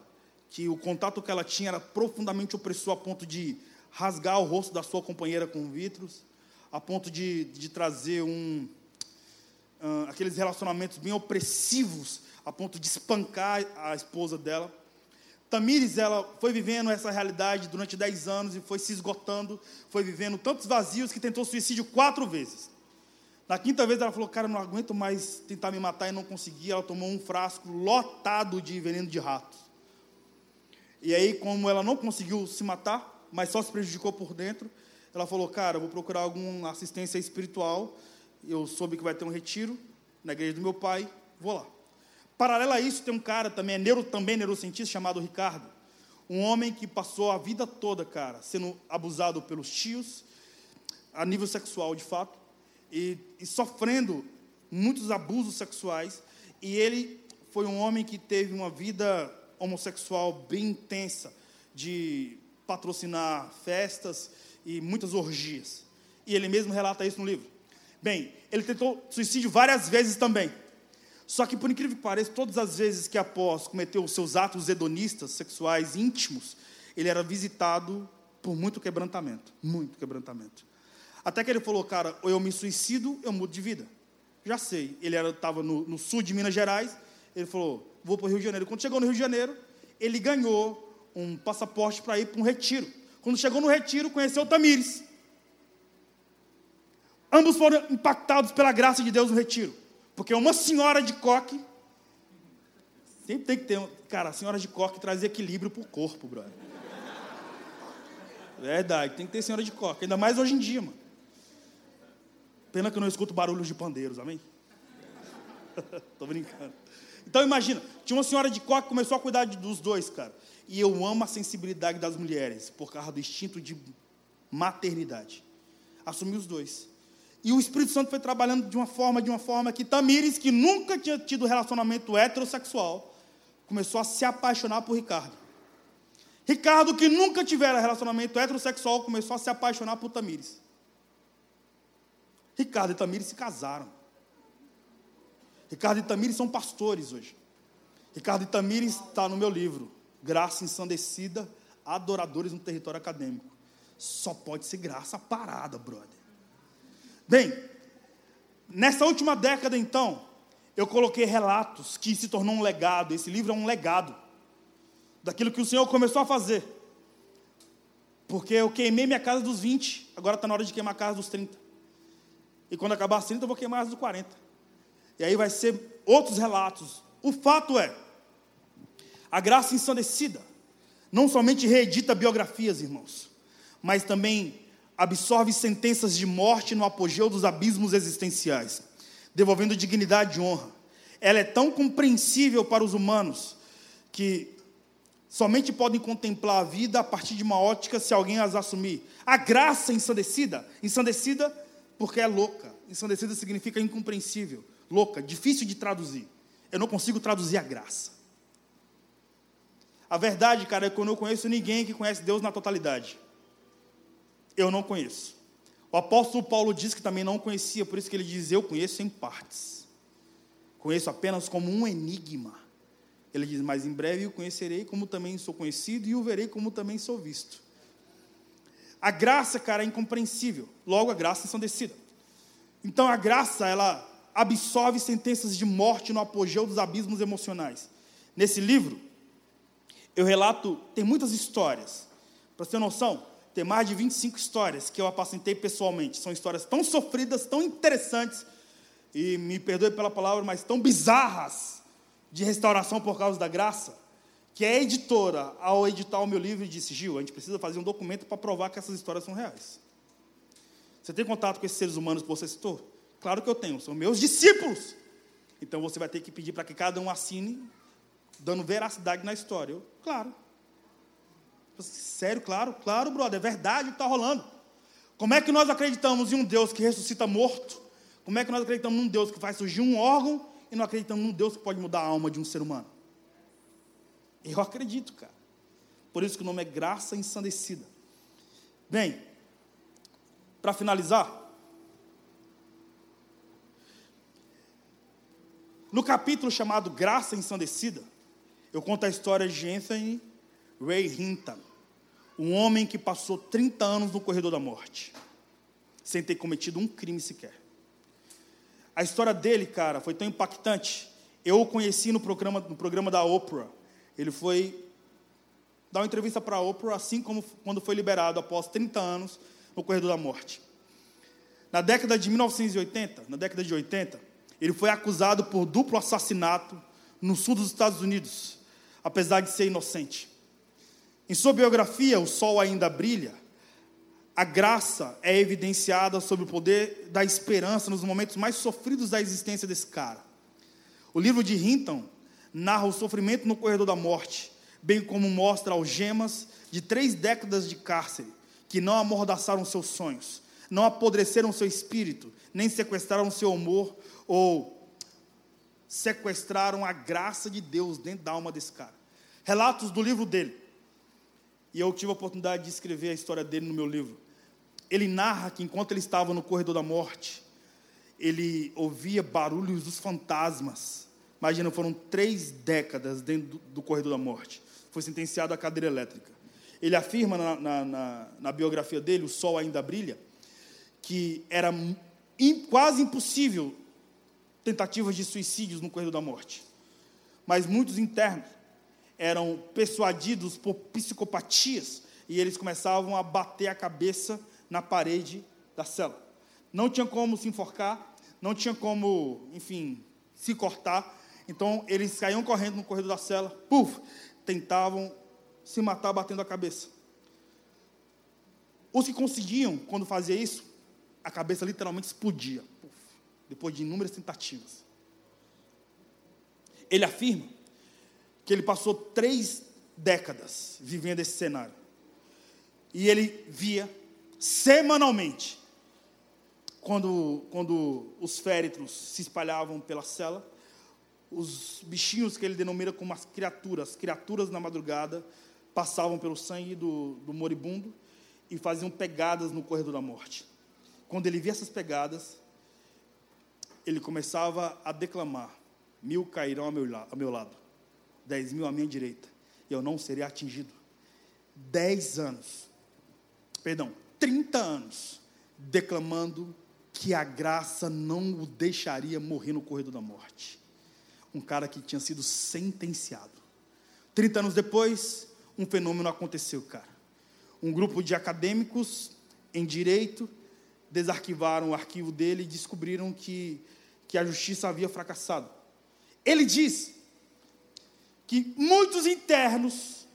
que o contato que ela tinha era profundamente opressor a ponto de rasgar o rosto da sua companheira com vitros, a ponto de, de trazer um, uh, aqueles relacionamentos bem opressivos, a ponto de espancar a esposa dela. Tamires, ela foi vivendo essa realidade durante 10 anos e foi se esgotando, foi vivendo tantos vazios que tentou suicídio quatro vezes. Na quinta vez ela falou, cara, não aguento mais tentar me matar e não consegui. Ela tomou um frasco lotado de veneno de ratos. E aí, como ela não conseguiu se matar, mas só se prejudicou por dentro, ela falou: Cara, vou procurar alguma assistência espiritual. Eu soube que vai ter um retiro na igreja do meu pai, vou lá. Paralelo a isso, tem um cara também, é neuro, também neurocientista, chamado Ricardo. Um homem que passou a vida toda, cara, sendo abusado pelos tios, a nível sexual de fato, e, e sofrendo muitos abusos sexuais. E ele foi um homem que teve uma vida homossexual bem intensa, de patrocinar festas e muitas orgias. E ele mesmo relata isso no livro. Bem, ele tentou suicídio várias vezes também. Só que, por incrível que pareça, todas as vezes que após cometeu os seus atos hedonistas, sexuais, íntimos, ele era visitado por muito quebrantamento. Muito quebrantamento. Até que ele falou, cara, ou eu me suicido, eu mudo de vida. Já sei. Ele estava no, no sul de Minas Gerais. Ele falou, vou para o Rio de Janeiro. Quando chegou no Rio de Janeiro, ele ganhou um passaporte para ir para um retiro. Quando chegou no retiro, conheceu Tamires. Ambos foram impactados pela graça de Deus no retiro. Porque uma senhora de coque. Sempre tem que ter. Cara, a senhora de coque traz equilíbrio para o corpo, brother. Verdade, tem que ter senhora de coque. Ainda mais hoje em dia, mano. Pena que eu não escuto barulhos de pandeiros, amém? Tô brincando. Então imagina, tinha uma senhora de coque que começou a cuidar dos dois, cara. E eu amo a sensibilidade das mulheres, por causa do instinto de maternidade. Assumi os dois. E o Espírito Santo foi trabalhando de uma forma, de uma forma que Tamires, que nunca tinha tido relacionamento heterossexual, começou a se apaixonar por Ricardo. Ricardo, que nunca tivera relacionamento heterossexual, começou a se apaixonar por Tamires. Ricardo e Tamires se casaram. Ricardo e Tamires são pastores hoje. Ricardo e Tamires está no meu livro, Graça Ensandecida, Adoradores no Território Acadêmico. Só pode ser graça parada, brother. Bem, nessa última década, então, eu coloquei relatos que se tornou um legado. Esse livro é um legado daquilo que o Senhor começou a fazer. Porque eu queimei minha casa dos 20, agora está na hora de queimar a casa dos 30. E quando acabar as 30, eu vou queimar as dos 40. E aí vai ser outros relatos. O fato é, a graça ensandecida não somente reedita biografias, irmãos, mas também absorve sentenças de morte no apogeu dos abismos existenciais, devolvendo dignidade e honra. Ela é tão compreensível para os humanos que somente podem contemplar a vida a partir de uma ótica se alguém as assumir. A graça ensandecida, ensandecida porque é louca, ensandecida significa incompreensível louca, difícil de traduzir. Eu não consigo traduzir a graça. A verdade, cara, é que eu não conheço ninguém que conhece Deus na totalidade. Eu não conheço. O apóstolo Paulo diz que também não conhecia, por isso que ele diz: Eu conheço em partes. Conheço apenas como um enigma. Ele diz: Mas em breve o conhecerei como também sou conhecido e o verei como também sou visto. A graça, cara, é incompreensível. Logo, a graça é ensandecida. Então a graça, ela absorve sentenças de morte no apogeu dos abismos emocionais. Nesse livro, eu relato, tem muitas histórias. Para ter noção, tem mais de 25 histórias que eu apacentei pessoalmente. São histórias tão sofridas, tão interessantes, e me perdoe pela palavra, mas tão bizarras de restauração por causa da graça, que a editora, ao editar o meu livro, disse: Gil, a gente precisa fazer um documento para provar que essas histórias são reais. Você tem contato com esses seres humanos que você citou? Claro que eu tenho, são meus discípulos. Então você vai ter que pedir para que cada um assine, dando veracidade na história. Eu, claro. Sério, claro, claro, brother, é verdade o que está rolando. Como é que nós acreditamos em um Deus que ressuscita morto? Como é que nós acreditamos num Deus que faz surgir um órgão e não acreditamos num Deus que pode mudar a alma de um ser humano? Eu acredito, cara. Por isso que o nome é graça ensandecida. Bem, para finalizar, no capítulo chamado Graça Ensandecida, eu conto a história de Anthony Ray Hinton, um homem que passou 30 anos no corredor da morte, sem ter cometido um crime sequer. A história dele, cara, foi tão impactante. Eu o conheci no programa, no programa da Oprah. Ele foi dar uma entrevista para a Oprah, assim como quando foi liberado após 30 anos no corredor da morte. Na década de 1980, na década de 80, ele foi acusado por duplo assassinato no sul dos Estados Unidos, apesar de ser inocente. Em sua biografia, O Sol Ainda Brilha, a graça é evidenciada sobre o poder da esperança nos momentos mais sofridos da existência desse cara. O livro de Hinton narra o sofrimento no corredor da morte, bem como mostra algemas de três décadas de cárcere que não amordaçaram seus sonhos, não apodreceram seu espírito, nem sequestraram seu humor ou sequestraram a graça de Deus dentro da alma desse cara. Relatos do livro dele. E eu tive a oportunidade de escrever a história dele no meu livro. Ele narra que enquanto ele estava no corredor da morte, ele ouvia barulhos dos fantasmas. Imagina, foram três décadas dentro do, do corredor da morte. Foi sentenciado à cadeira elétrica. Ele afirma na, na, na, na biografia dele, O Sol Ainda Brilha, que era quase impossível tentativas de suicídios no corredor da morte. Mas muitos internos eram persuadidos por psicopatias e eles começavam a bater a cabeça na parede da cela. Não tinha como se enforcar, não tinha como, enfim, se cortar. Então eles caíam correndo no corredor da cela, puf, tentavam se matar batendo a cabeça. Os que conseguiam, quando fazia isso, a cabeça literalmente explodia, puf, depois de inúmeras tentativas. Ele afirma que ele passou três décadas vivendo esse cenário. E ele via semanalmente, quando, quando os féretros se espalhavam pela cela, os bichinhos que ele denomina como as criaturas, criaturas na madrugada, passavam pelo sangue do, do moribundo e faziam pegadas no corredor da morte. Quando ele via essas pegadas, ele começava a declamar: Mil cairão ao meu, ao meu lado, dez mil à minha direita, e eu não serei atingido. Dez anos, perdão, 30 anos declamando que a graça não o deixaria morrer no corredor da morte. Um cara que tinha sido sentenciado. 30 anos depois, um fenômeno aconteceu, cara. Um grupo de acadêmicos em direito desarquivaram o arquivo dele e descobriram que, que a justiça havia fracassado. Ele diz que muitos internos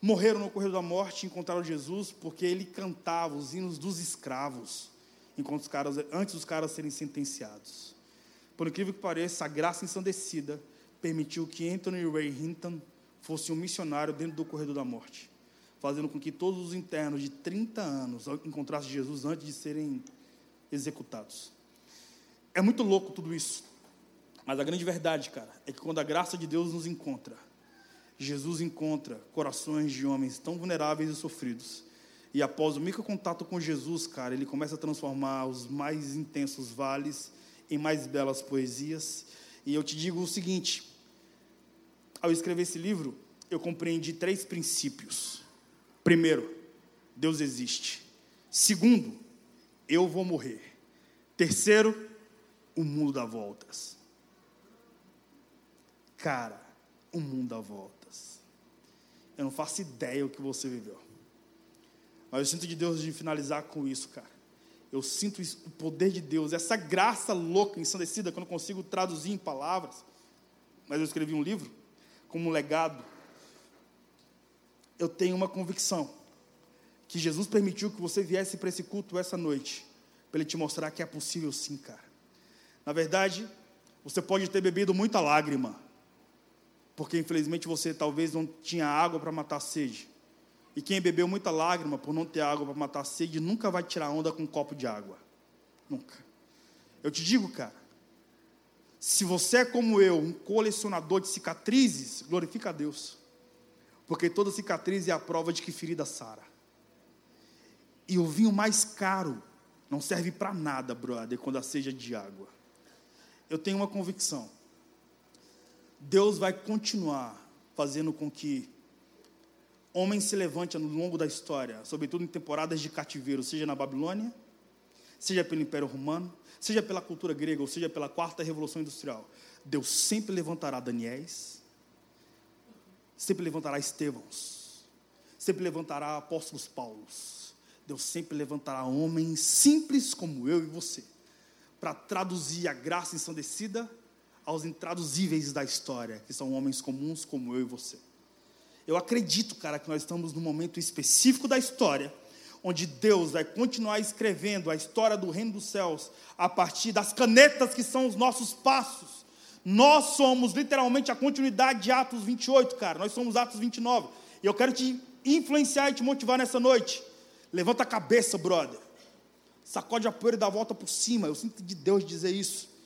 morreram no corredor da morte e encontraram Jesus porque ele cantava os hinos dos escravos, enquanto os caras, antes dos caras serem sentenciados. Por incrível que pareça, a graça ensandecida permitiu que Anthony Ray Hinton fosse um missionário dentro do corredor da morte, fazendo com que todos os internos de 30 anos encontrassem Jesus antes de serem executados. É muito louco tudo isso. Mas a grande verdade, cara, é que quando a graça de Deus nos encontra, Jesus encontra corações de homens tão vulneráveis e sofridos. E após o micro contato com Jesus, cara, ele começa a transformar os mais intensos vales em mais belas poesias. E eu te digo o seguinte: ao escrever esse livro, eu compreendi três princípios. Primeiro, Deus existe. Segundo, eu vou morrer. Terceiro, o mundo dá voltas. Cara, o mundo dá voltas. Eu não faço ideia o que você viveu. Mas eu sinto de Deus de finalizar com isso, cara. Eu sinto o poder de Deus, essa graça louca, ensandecida, que eu não consigo traduzir em palavras. Mas eu escrevi um livro como um legado. Eu tenho uma convicção que Jesus permitiu que você viesse para esse culto essa noite, para Ele te mostrar que é possível sim, cara. Na verdade, você pode ter bebido muita lágrima, porque infelizmente você talvez não tinha água para matar a sede. E quem bebeu muita lágrima por não ter água para matar a sede nunca vai tirar onda com um copo de água. Nunca. Eu te digo, cara, se você é como eu, um colecionador de cicatrizes, glorifica a Deus. Porque toda cicatriz é a prova de que ferida sara. E o vinho mais caro não serve para nada, brother, quando a seja de água. Eu tenho uma convicção. Deus vai continuar fazendo com que homem se levante ao longo da história, sobretudo em temporadas de cativeiro, seja na Babilônia, seja pelo Império Romano, seja pela cultura grega, ou seja pela quarta revolução industrial. Deus sempre levantará Daniéis, sempre levantará Estevãos, sempre levantará apóstolos Paulos. Deus sempre levantará homens simples como eu e você, para traduzir a graça ensandecida aos intraduzíveis da história, que são homens comuns como eu e você. Eu acredito, cara, que nós estamos num momento específico da história, onde Deus vai continuar escrevendo a história do reino dos céus a partir das canetas que são os nossos passos. Nós somos literalmente a continuidade de Atos 28, cara. Nós somos Atos 29. E eu quero te influenciar e te motivar nessa noite. Levanta a cabeça, brother. Sacode a poeira e dá a volta por cima. Eu sinto de Deus dizer isso.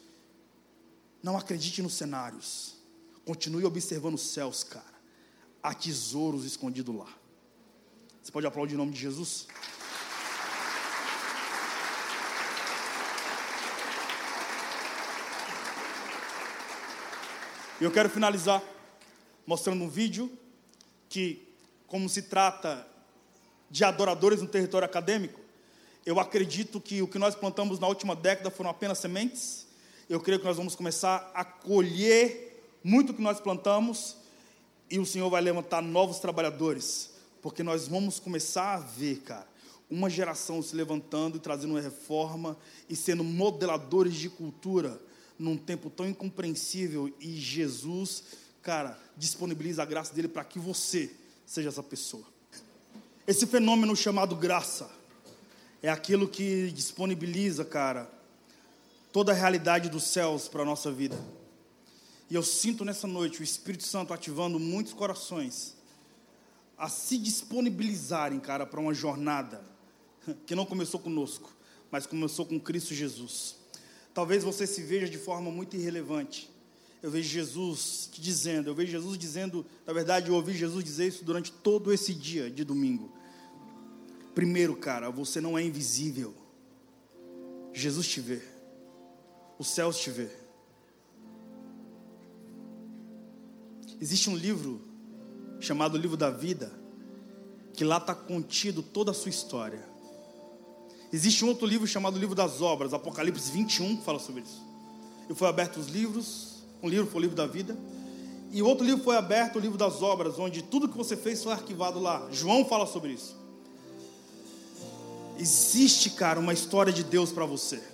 Não acredite nos cenários. Continue observando os céus, cara há tesouros escondidos lá. Você pode aplaudir o nome de Jesus? E eu quero finalizar mostrando um vídeo que, como se trata de adoradores no território acadêmico, eu acredito que o que nós plantamos na última década foram apenas sementes. Eu creio que nós vamos começar a colher muito que nós plantamos e o Senhor vai levantar novos trabalhadores, porque nós vamos começar a ver, cara, uma geração se levantando e trazendo uma reforma e sendo modeladores de cultura num tempo tão incompreensível e Jesus, cara, disponibiliza a graça dele para que você seja essa pessoa. Esse fenômeno chamado graça é aquilo que disponibiliza, cara, toda a realidade dos céus para a nossa vida. E eu sinto nessa noite o Espírito Santo ativando muitos corações a se disponibilizarem, cara, para uma jornada que não começou conosco, mas começou com Cristo Jesus. Talvez você se veja de forma muito irrelevante. Eu vejo Jesus dizendo, eu vejo Jesus dizendo, na verdade, eu ouvi Jesus dizer isso durante todo esse dia de domingo. Primeiro, cara, você não é invisível. Jesus te vê. Os céus te vê. Existe um livro chamado Livro da Vida, que lá está contido toda a sua história. Existe um outro livro chamado Livro das Obras, Apocalipse 21, que fala sobre isso. E foi aberto os livros, um livro foi o livro da vida, e outro livro foi aberto, o livro das obras, onde tudo que você fez foi arquivado lá. João fala sobre isso. Existe, cara, uma história de Deus para você.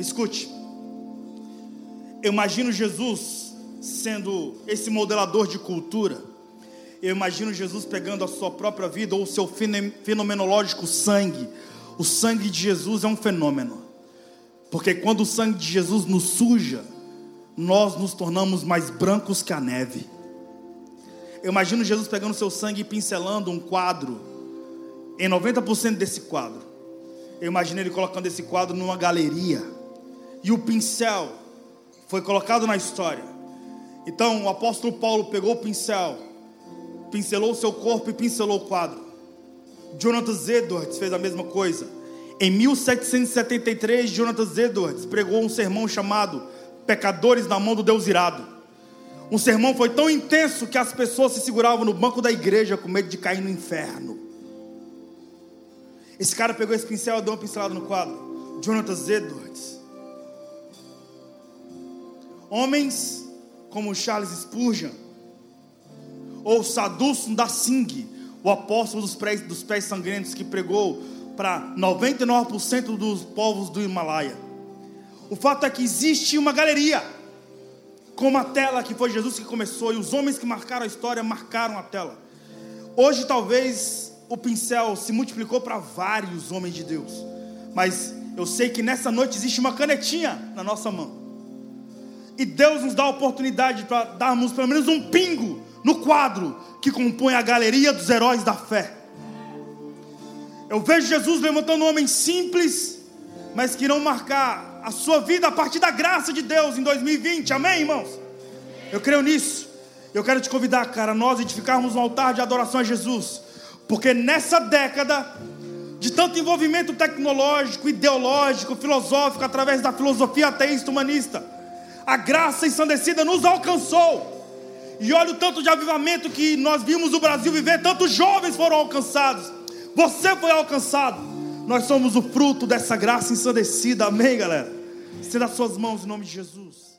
Me escute. Eu imagino Jesus sendo esse modelador de cultura. Eu imagino Jesus pegando a sua própria vida ou o seu fenomenológico sangue. O sangue de Jesus é um fenômeno. Porque quando o sangue de Jesus nos suja, nós nos tornamos mais brancos que a neve. Eu imagino Jesus pegando seu sangue e pincelando um quadro. Em 90% desse quadro. Eu imagino ele colocando esse quadro numa galeria. E o pincel foi colocado na história então o apóstolo Paulo pegou o pincel, pincelou o seu corpo e pincelou o quadro. Jonathan Edwards fez a mesma coisa. Em 1773, Jonathan Edwards pregou um sermão chamado Pecadores na mão do Deus irado. Um sermão foi tão intenso que as pessoas se seguravam no banco da igreja com medo de cair no inferno. Esse cara pegou esse pincel e deu uma pincelada no quadro. Jonathan Edwards. Homens como Charles Spurgeon, ou Sadhu Sundar Singh, o apóstolo dos pés, dos pés sangrentos que pregou para 99% dos povos do Himalaia. O fato é que existe uma galeria, como a tela que foi Jesus que começou, e os homens que marcaram a história marcaram a tela. Hoje, talvez, o pincel se multiplicou para vários homens de Deus, mas eu sei que nessa noite existe uma canetinha na nossa mão, e Deus nos dá a oportunidade para darmos pelo menos um pingo no quadro que compõe a galeria dos heróis da fé. Eu vejo Jesus levantando homens simples, mas que irão marcar a sua vida a partir da graça de Deus em 2020. Amém, irmãos? Eu creio nisso. Eu quero te convidar, cara, nós edificarmos um altar de adoração a Jesus, porque nessa década de tanto envolvimento tecnológico, ideológico, filosófico, através da filosofia ateísta humanista, a graça ensandecida nos alcançou. E olha o tanto de avivamento que nós vimos o Brasil viver, tantos jovens foram alcançados. Você foi alcançado. Nós somos o fruto dessa graça ensandecida. Amém, galera? Estenda as suas mãos em nome de Jesus.